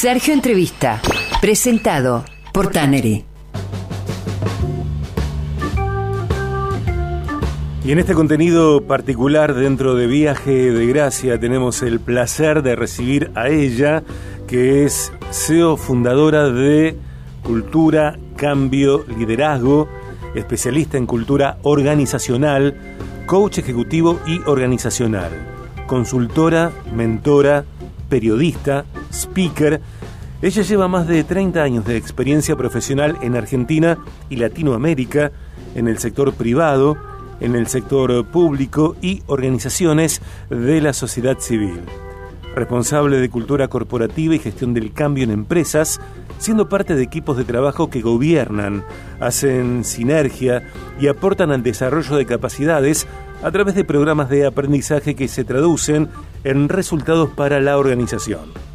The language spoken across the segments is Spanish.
Sergio Entrevista, presentado por Tannery. Y en este contenido particular dentro de Viaje de Gracia tenemos el placer de recibir a ella, que es CEO fundadora de Cultura, Cambio, Liderazgo, especialista en cultura organizacional, coach ejecutivo y organizacional, consultora, mentora, periodista, speaker. Ella lleva más de 30 años de experiencia profesional en Argentina y Latinoamérica, en el sector privado, en el sector público y organizaciones de la sociedad civil. Responsable de cultura corporativa y gestión del cambio en empresas, siendo parte de equipos de trabajo que gobiernan, hacen sinergia y aportan al desarrollo de capacidades a través de programas de aprendizaje que se traducen en resultados para la organización.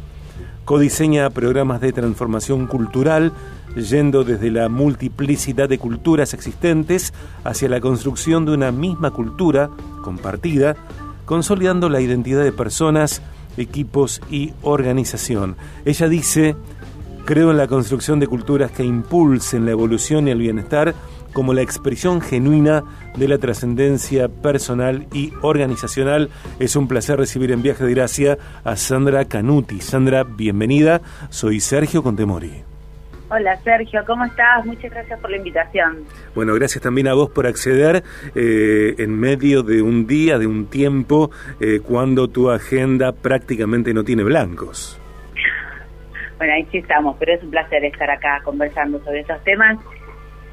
Codiseña programas de transformación cultural yendo desde la multiplicidad de culturas existentes hacia la construcción de una misma cultura compartida, consolidando la identidad de personas, equipos y organización. Ella dice, creo en la construcción de culturas que impulsen la evolución y el bienestar como la expresión genuina de la trascendencia personal y organizacional. Es un placer recibir en Viaje de Gracia a Sandra Canuti. Sandra, bienvenida. Soy Sergio Contemori. Hola Sergio, ¿cómo estás? Muchas gracias por la invitación. Bueno, gracias también a vos por acceder eh, en medio de un día, de un tiempo, eh, cuando tu agenda prácticamente no tiene blancos. Bueno, ahí sí estamos, pero es un placer estar acá conversando sobre esos temas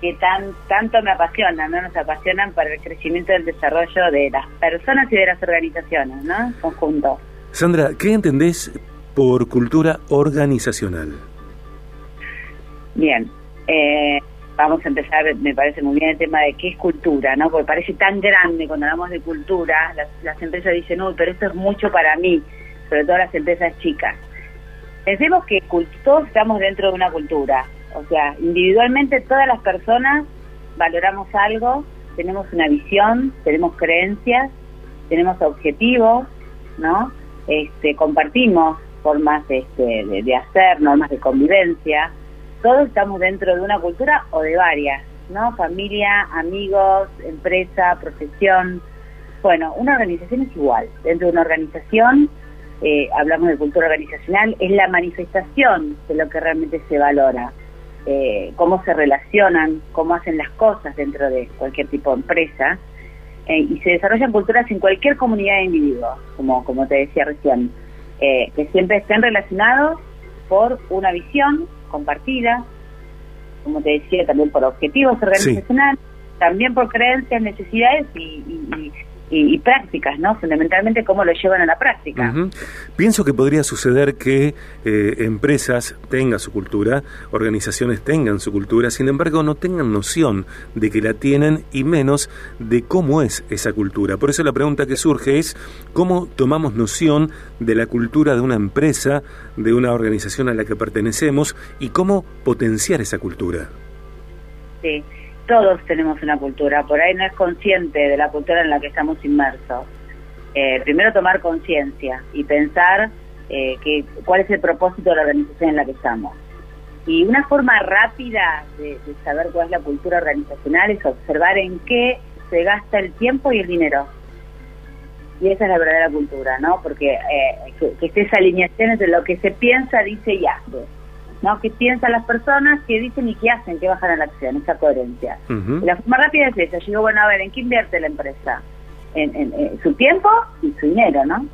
que tan tanto me apasionan, ¿no? Nos apasionan para el crecimiento y el desarrollo de las personas y de las organizaciones, ¿no? Conjunto. Sandra, ¿qué entendés por cultura organizacional? Bien, eh, vamos a empezar, me parece muy bien el tema de qué es cultura, ¿no? Porque parece tan grande cuando hablamos de cultura, las, empresas dicen, uy, pero esto es mucho para mí, sobre todo las empresas chicas. Pensemos que todos estamos dentro de una cultura, o sea, individualmente todas las personas valoramos algo, tenemos una visión, tenemos creencias, tenemos objetivos, ¿no? Este, compartimos formas este, de, hacer, normas de convivencia, todos estamos dentro de una cultura o de varias, ¿no? Familia, amigos, empresa, profesión. Bueno, una organización es igual. Dentro de una organización, eh, hablamos de cultura organizacional, es la manifestación de lo que realmente se valora. Eh, cómo se relacionan, cómo hacen las cosas dentro de cualquier tipo de empresa. Eh, y se desarrollan culturas en cualquier comunidad de individuos, como, como te decía recién, que siempre estén relacionados por una visión, compartida, como te decía, también por objetivos organizacionales, también por creencias, necesidades y, y, prácticas, ¿no? Fundamentalmente cómo lo llevan a la práctica. Pienso que podría suceder que eh, empresas tengan su cultura, organizaciones tengan su cultura, sin embargo no tengan noción de que la tienen y menos de cómo es esa cultura. Por eso la pregunta que surge es cómo tomamos noción de la cultura de una empresa, de una organización a la que pertenecemos y cómo potenciar esa cultura. Sí todos tenemos una cultura, por ahí no es consciente de la cultura en la que estamos inmersos. Eh, primero tomar conciencia y pensar eh, que, cuál es el propósito de la organización en la que estamos. Y una forma rápida de, saber cuál es la cultura organizacional es observar en qué se gasta el tiempo y el dinero. Y esa es la verdadera cultura, ¿no? Porque eh, que, que esté esa alineación entre lo que se piensa, dice y hace. ¿No? ¿Qué piensan las personas, qué dicen y qué hacen, qué bajan a la acción, esa coherencia. la forma rápida es esa. Yo digo, bueno, a ver, ¿en qué invierte la empresa? En, su tiempo y su dinero, ¿no?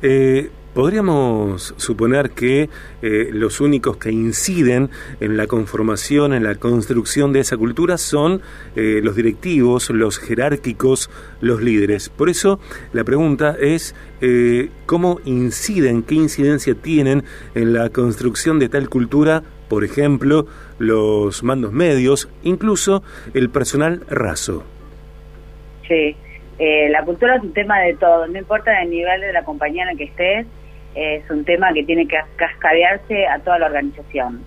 Eh, Podríamos suponer que eh, los únicos que inciden en la conformación, en la construcción de esa cultura son eh, los directivos, los jerárquicos, los líderes. Por eso la pregunta es eh, cómo inciden, qué incidencia tienen en la construcción de tal cultura, por ejemplo, los mandos medios, incluso el personal raso. Sí. la cultura es un tema de todo, no importa el nivel de la compañía en la que estés, es un tema que tiene que cascadearse a toda la organización.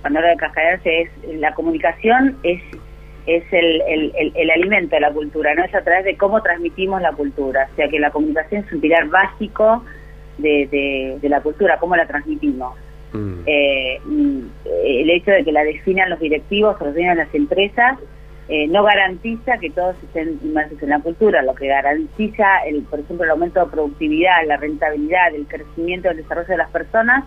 Cuando hablo de cascadearse es la comunicación es es el, el, el, alimento de la cultura, no es a través de cómo transmitimos la cultura, o sea que la comunicación es un pilar básico de, de, la cultura, cómo la transmitimos. Mm. Eh, el hecho de que la definan los directivos los definan las empresas eh, no garantiza que todos estén inmersos en la cultura, lo que garantiza, el, por ejemplo, el aumento de productividad, la rentabilidad, el crecimiento, el desarrollo de las personas,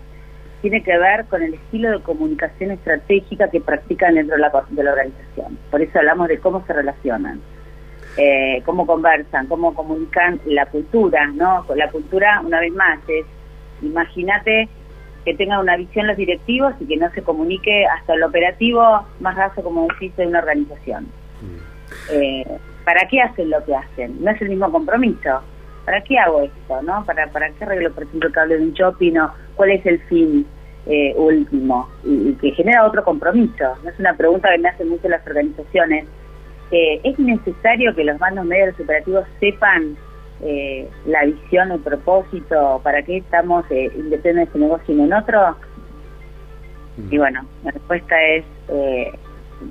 tiene que ver con el estilo de comunicación estratégica que practican dentro de la, de la organización. Por eso hablamos de cómo se relacionan, eh, cómo conversan, cómo comunican la cultura, ¿no? La cultura, una vez más, es, imagínate que tengan una visión los directivos y que no se comunique hasta el operativo más raso, como decís, de una organización. Mm. Eh, ¿Para qué hacen lo que hacen? No es el mismo compromiso. ¿Para qué hago esto? no ¿Para, para qué arreglo, por ejemplo, el cable de un shopping? O ¿Cuál es el fin eh, último? Y, que genera otro compromiso. No es una pregunta que me hacen mucho las organizaciones. Eh, ¿Es necesario que los mandos medios operativos sepan eh, la visión, el propósito, para qué estamos eh, independientes de este negocio y en otro. Mm. Y bueno, la respuesta es eh,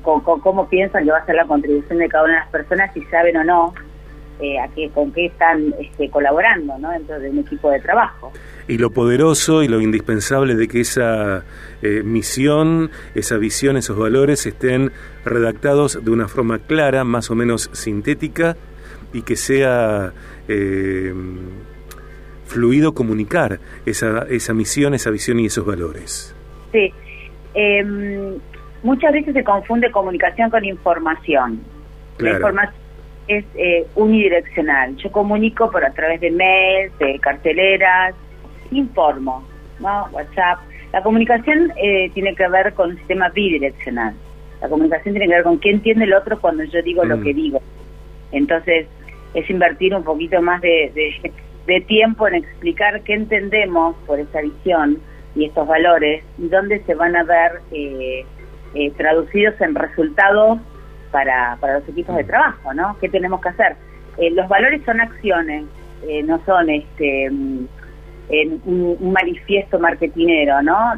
cómo, piensan que va a ser la contribución de cada una de las personas, si saben o no eh, a qué, con qué están este, colaborando ¿no? dentro de un equipo de trabajo. Y lo poderoso y lo indispensable de que esa eh, misión, esa visión, esos valores estén redactados de una forma clara, más o menos sintética, y que sea eh, fluido comunicar esa, esa misión, esa visión y esos valores. Sí. Em, muchas veces se confunde comunicación con información. La información es eh, unidireccional. Yo comunico por a través de mails, de carteleras, informo, ¿no? WhatsApp. La comunicación eh, tiene que ver con un sistema bidireccional. La comunicación tiene que ver con qué entiende el otro cuando yo digo lo mm. que digo. Entonces, es invertir un poquito más de, tiempo en explicar qué entendemos por esa visión y estos valores y dónde se van a ver eh, eh, traducidos en resultados para, para los equipos de mm. trabajo, ¿no? ¿Qué tenemos que hacer? Eh, los valores son acciones, no son este mm, un, manifiesto marketinero, ¿no?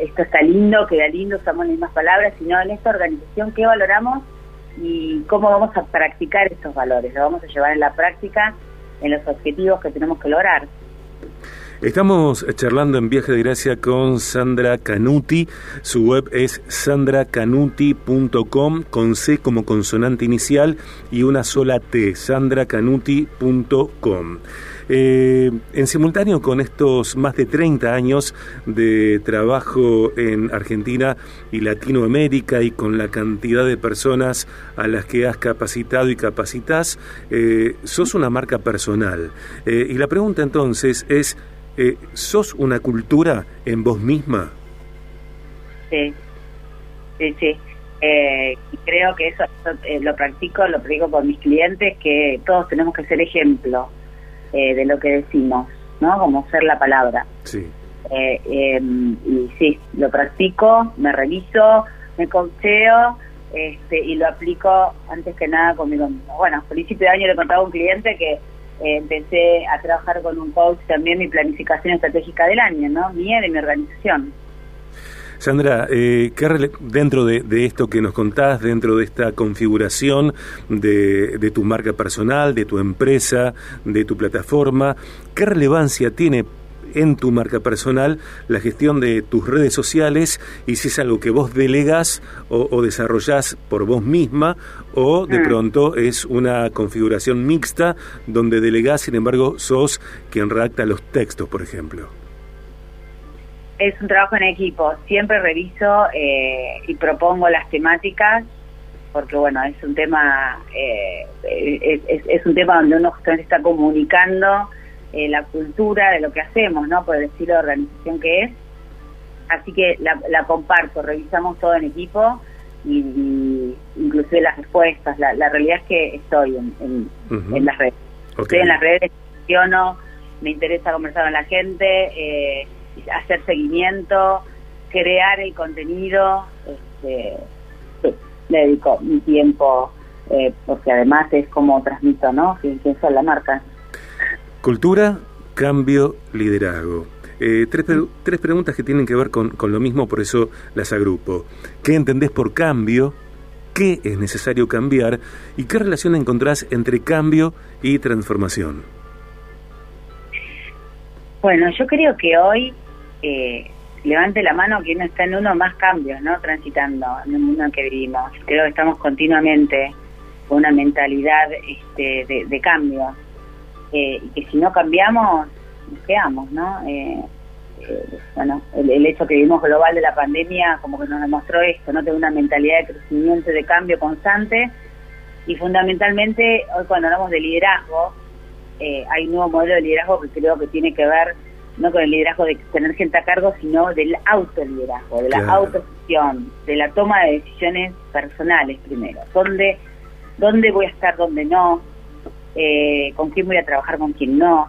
esto está lindo, queda lindo, usamos las mismas palabras, sino en esta organización, ¿qué valoramos? Y cómo vamos a practicar estos valores. Lo vamos a llevar en la práctica en los objetivos que tenemos que lograr. Estamos charlando en Viaje de Gracia con Sandra Canuti. Su web es sandracanuti.com con C como consonante inicial y una sola T, sandracanuti.com. Eh, en simultáneo con estos más de 30 años de trabajo en Argentina y Latinoamérica y con la cantidad de personas a las que has capacitado y capacitas, eh, sos una marca personal. Eh, y la pregunta entonces es, ¿sos una cultura en vos misma? Sí, sí, sí. y creo que eso, lo practico, lo practico con mis clientes, que todos tenemos que ser ejemplo eh, de lo que decimos, ¿no? Como ser la palabra. Sí. Eh, em, y sí, lo practico, me reviso, me coacheo este, y lo aplico antes que nada conmigo mismo. Bueno, a principio de año le contaba a un cliente que eh, empecé a trabajar con un coach también mi planificación estratégica del año, ¿no? Mía de mi organización. Sandra, eh, dentro de, esto que nos contás, dentro de esta configuración de, tu marca personal, de tu empresa, de tu plataforma, ¿qué relevancia tiene en tu marca personal la gestión de tus redes sociales y si es algo que vos delegas o, o desarrollás por vos misma o de mm. pronto es una configuración mixta donde delegás, sin embargo, sos quien redacta los textos, por ejemplo es un trabajo en equipo. Siempre reviso eh, y propongo las temáticas porque bueno es un tema eh, es, un tema donde uno justamente está comunicando eh, la cultura de lo que hacemos, ¿no? Por el estilo de organización que es. Así que la, comparto, revisamos todo en equipo y, inclusive las respuestas. La, realidad es que estoy en, en, las redes. Estoy en las redes, no me interesa conversar con la gente. Eh, hacer seguimiento, crear el contenido, este, le dedico mi tiempo, eh, porque además es como transmito, ¿no? Quién, son la marca. Cultura, cambio, liderazgo. Eh, tres, tres preguntas que tienen que ver con, con lo mismo, por eso las agrupo. ¿Qué entendés por cambio? ¿Qué es necesario cambiar? ¿Y qué relación encontrás entre cambio y transformación? Bueno, yo creo que hoy eh, levante la mano quien está en uno más cambios, ¿no? Transitando en el mundo en que vivimos. Creo que estamos continuamente con una mentalidad este, de, cambio. Eh, y que si no cambiamos, nos quedamos, ¿no? Eh, eh, bueno, el, hecho que vivimos global de la pandemia como que nos demostró esto, ¿no? Tener una mentalidad de crecimiento, de cambio constante y fundamentalmente hoy cuando hablamos de liderazgo, hay un nuevo modelo de liderazgo que creo que tiene que ver no con el liderazgo de tener gente a cargo, sino del autoliderazgo, de la autogestión, de la toma de decisiones personales primero. ¿Dónde, dónde voy a estar, dónde no? Eh, ¿Con quién voy a trabajar, con quién no?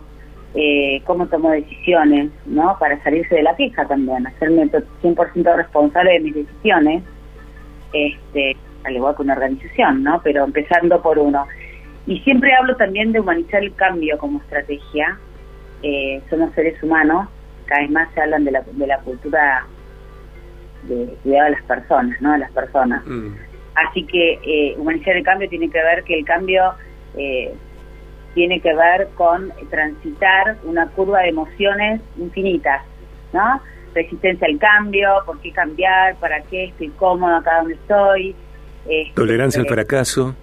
Eh, ¿Cómo tomo decisiones? ¿no? Para salirse de la queja también, hacerme 100% responsable de mis decisiones, este, al igual que una organización, ¿no? Pero empezando por uno. Y siempre hablo también de humanizar el cambio como estrategia, eh, somos seres humanos, cada vez más se hablan de la, de la cultura de cuidado de las personas, ¿no? De las personas. Mm. Así que eh, humanizar el cambio tiene que ver que el cambio eh, tiene que ver con transitar una curva de emociones infinitas, ¿no? Resistencia al cambio, por qué cambiar, para qué estoy cómodo acá donde estoy. Este, Tolerancia al fracaso.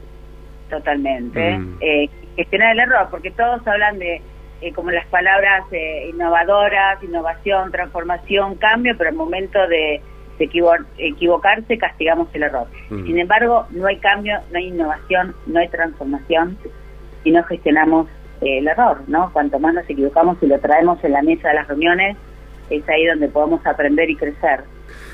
Totalmente. Mm. Eh, gestionar el error, porque todos hablan de eh, como las palabras eh, innovadoras, innovación, transformación, cambio, pero el momento de, equivocarse castigamos el error. Mm. Sin embargo, no hay cambio, no hay innovación, no hay transformación si no gestionamos eh, el error, ¿no? Cuanto más nos equivocamos y lo traemos en la mesa de las reuniones, es ahí donde podemos aprender y crecer,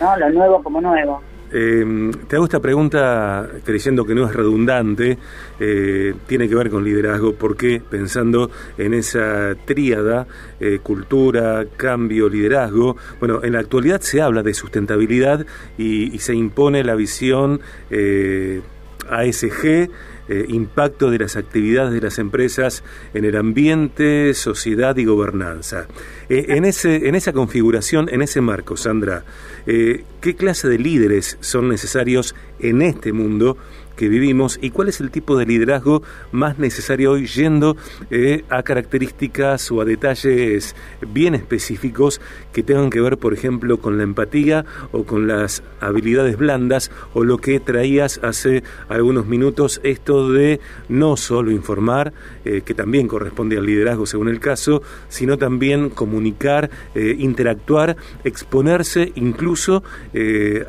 ¿no? Lo nuevo como nuevo. Eh, te hago esta pregunta creyendo que no es redundante, eh, tiene que ver con liderazgo, porque pensando en esa tríada, eh, cultura, cambio, liderazgo, bueno, en la actualidad se habla de sustentabilidad y, se impone la visión eh, ASG, eh, impacto de las actividades de las empresas en el ambiente, sociedad y gobernanza. Eh, en, ese, en esa configuración, en ese marco, Sandra, eh, ¿qué clase de líderes son necesarios en este mundo que vivimos y cuál es el tipo de liderazgo más necesario hoy yendo eh, a características o a detalles bien específicos que tengan que ver, por ejemplo, con la empatía o con las habilidades blandas o lo que traías hace algunos minutos, esto de no solo informar, eh, que también corresponde al liderazgo según el caso, sino también comunicar, eh, interactuar, exponerse incluso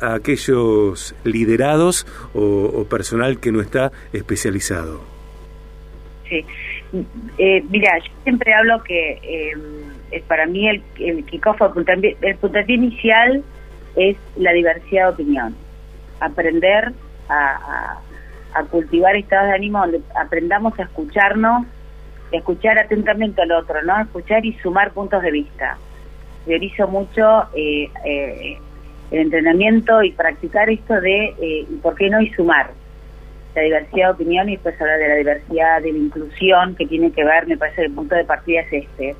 a aquellos liderados o, o personas que no está especializado. Sí, eh, mira, yo siempre hablo que eh, para mí el, el kickoff, el puntapié, inicial es la diversidad de opinión, aprender a, cultivar estados de ánimo donde aprendamos a escucharnos, escuchar atentamente al otro, ¿no? Escuchar y sumar puntos de vista. Priorizo mucho eh, eh, el entrenamiento y practicar esto de, ¿por qué no? Y sumar la diversidad de opinión y después hablar de la diversidad, de la inclusión, que tiene que ver, me parece que el punto de partida es este,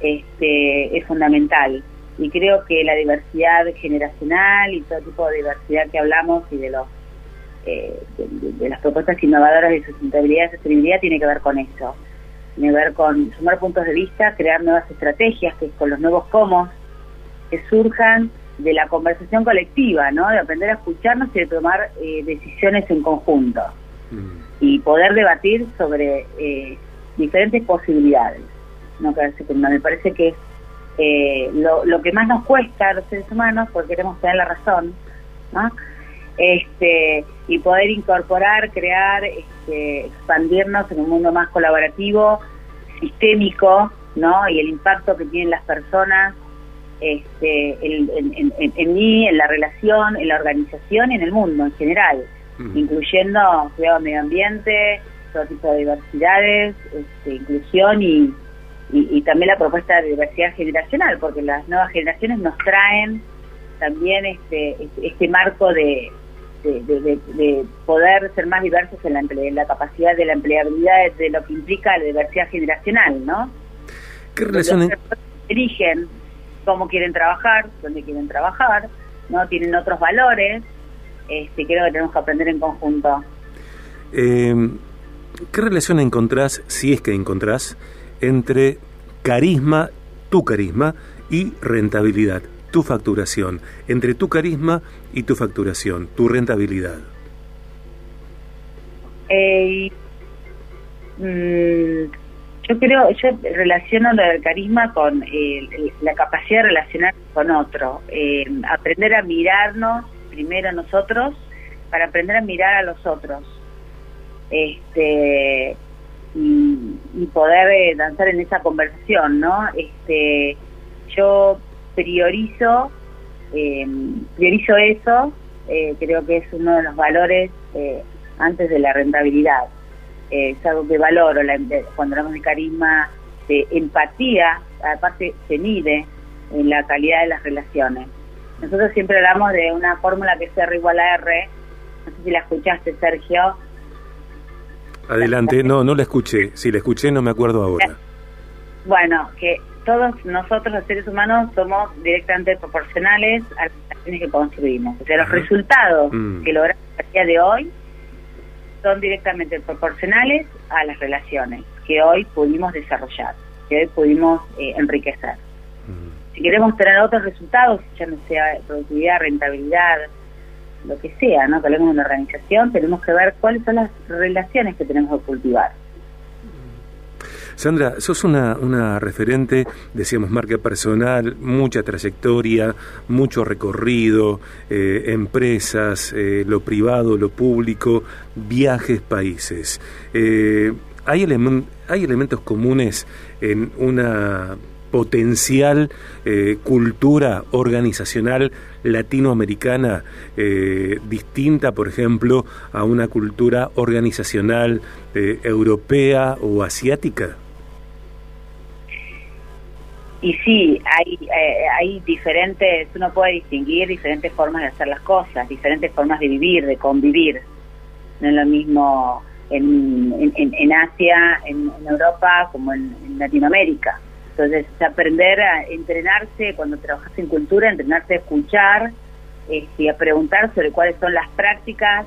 este es fundamental. Y creo que la diversidad generacional y todo tipo de diversidad que hablamos y de los eh, de, las propuestas innovadoras de sustentabilidad y sostenibilidad tiene que ver con eso. Tiene que ver con sumar puntos de vista, crear nuevas estrategias, que con los nuevos cómo que surjan de la conversación colectiva, ¿no? De aprender a escucharnos y de tomar eh, decisiones en conjunto mm. y poder debatir sobre eh, diferentes posibilidades. No me parece que es eh, lo, lo, que más nos cuesta a los seres humanos, porque queremos tener la razón, ¿no? Este, y poder incorporar, crear, este, expandirnos en un mundo más colaborativo, sistémico, ¿no? Y el impacto que tienen las personas este, en, en, mí, en la relación, en la organización y en el mundo en general, incluyendo cuidado medio ambiente, todo tipo de diversidades, este, inclusión y, y, también la propuesta de diversidad generacional, porque las nuevas generaciones nos traen también este, este, este marco de, de, poder ser más diversos en la, en la capacidad de la empleabilidad de, lo que implica la diversidad generacional, ¿no? ¿Qué relación eligen cómo quieren trabajar, dónde quieren trabajar, no tienen otros valores, este, creo que tenemos que aprender en conjunto. Em, ¿Qué relación encontrás, si es que encontrás, entre carisma, tu carisma y rentabilidad? tu facturación, entre tu carisma y tu facturación, tu rentabilidad? Eh, mm, yo creo, yo relaciono lo del carisma con eh, la capacidad de relacionar con otro, eh, aprender a mirarnos primero nosotros para aprender a mirar a los otros, este y, poder eh, danzar en esa conversación, ¿no? Este, yo priorizo, priorizo eso, creo que es uno de los valores antes de la rentabilidad eh, algo que valoro, la, cuando hablamos de carisma, de empatía, aparte se mide en la calidad de las relaciones. Nosotros siempre hablamos de una fórmula que es R igual a R, no sé si la escuchaste, Sergio. Adelante, no, no la escuché, si la escuché no me acuerdo ahora. Bueno, que todos nosotros los seres humanos somos directamente proporcionales a las relaciones que construimos. O sea, los resultados mm. que logramos a día de hoy son directamente proporcionales a las relaciones que hoy pudimos desarrollar, que hoy pudimos eh, enriquecer. Mm. Si queremos tener otros resultados, ya no sea productividad, rentabilidad, lo que sea, ¿no? que hablemos de una organización, tenemos que ver cuáles son las relaciones que tenemos que cultivar. Sandra, sos una, referente, decíamos, marca personal, mucha trayectoria, mucho recorrido, eh, empresas, eh, lo privado, lo público, viajes, países. Eh, ¿hay, ¿Hay elementos comunes en una potencial cultura organizacional latinoamericana distinta, por ejemplo, a una cultura organizacional europea o asiática? Y sí, hay, eh, hay diferentes, uno puede distinguir diferentes formas de hacer las cosas, diferentes formas de vivir, de convivir. No es lo mismo en, en, Asia, en, Europa, como en, Latinoamérica. Entonces, aprender a entrenarse cuando trabajas en cultura, entrenarse a escuchar este, y a preguntar sobre cuáles son las prácticas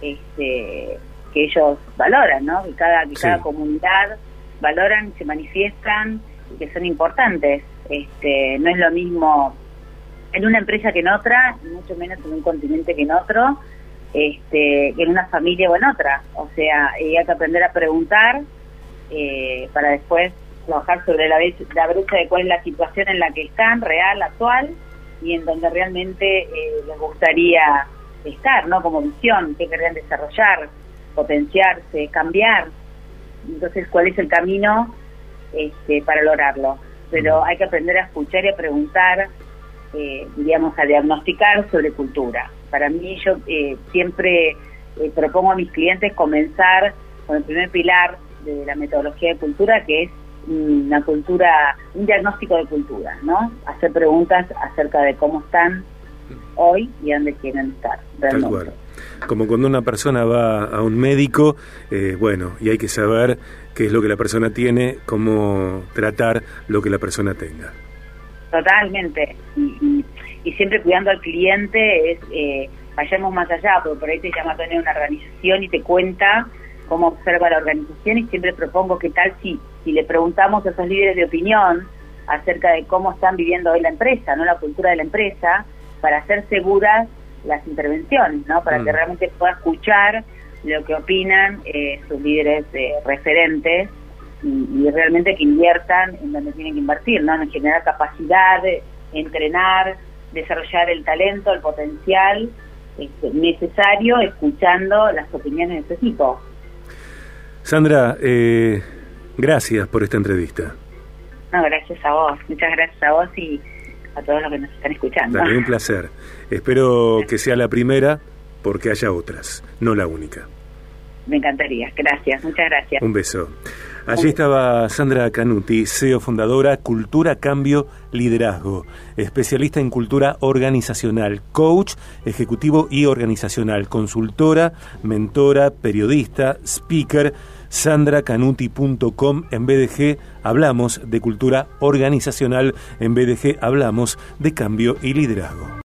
este, que ellos valoran, ¿no? Que cada, que cada comunidad valoran, se manifiestan que son importantes. Este, no es lo mismo en una empresa que en otra, mucho menos en un continente que en otro, este, en una familia o en otra. O sea, hay que aprender a preguntar eh, para después trabajar sobre la, la brecha de cuál es la situación en la que están, real, actual, y en donde realmente eh, les gustaría estar, ¿no? Como visión, qué querrían desarrollar, potenciarse, cambiar. Entonces, ¿cuál es el camino este, para lograrlo. Pero hay que aprender a escuchar y a preguntar, eh, diríamos, a diagnosticar sobre cultura. Para mí yo eh, siempre eh, propongo a mis clientes comenzar con el primer pilar de la metodología de cultura, que es una cultura, un diagnóstico de cultura, ¿no? Hacer preguntas acerca de cómo están hoy y dónde quieren estar. Realmente. Como cuando una persona va a un médico, eh, bueno, y hay que saber qué es lo que la persona tiene, cómo tratar lo que la persona tenga. Totalmente. Y, siempre cuidando al cliente, es eh, vayamos más allá, porque por ahí te llama tener una organización y te cuenta cómo observa la organización y siempre propongo que tal si, si le preguntamos a esos líderes de opinión acerca de cómo están viviendo hoy la empresa, no la cultura de la empresa, para ser seguras las intervenciones, ¿no? Para que mm. realmente pueda escuchar lo que opinan eh, sus líderes eh, referentes y, realmente que inviertan en donde tienen que invertir, ¿no? En generar capacidad, entrenar, desarrollar el talento, el potencial este, necesario, escuchando las opiniones de este tipo. Sandra, eh, gracias por esta entrevista. No, gracias a vos, muchas gracias a vos y a todos los que nos están escuchando. Dale, un placer. Espero que sea la primera porque haya otras, no la única. Me encantaría. Gracias, muchas gracias. Un beso. Allí estaba Sandra Canuti, CEO fundadora, Cultura, Cambio, Liderazgo, especialista en cultura organizacional, coach ejecutivo y organizacional, consultora, mentora, periodista, speaker, sandracanuti.com. En BDG hablamos de cultura organizacional, en BDG hablamos de cambio y liderazgo.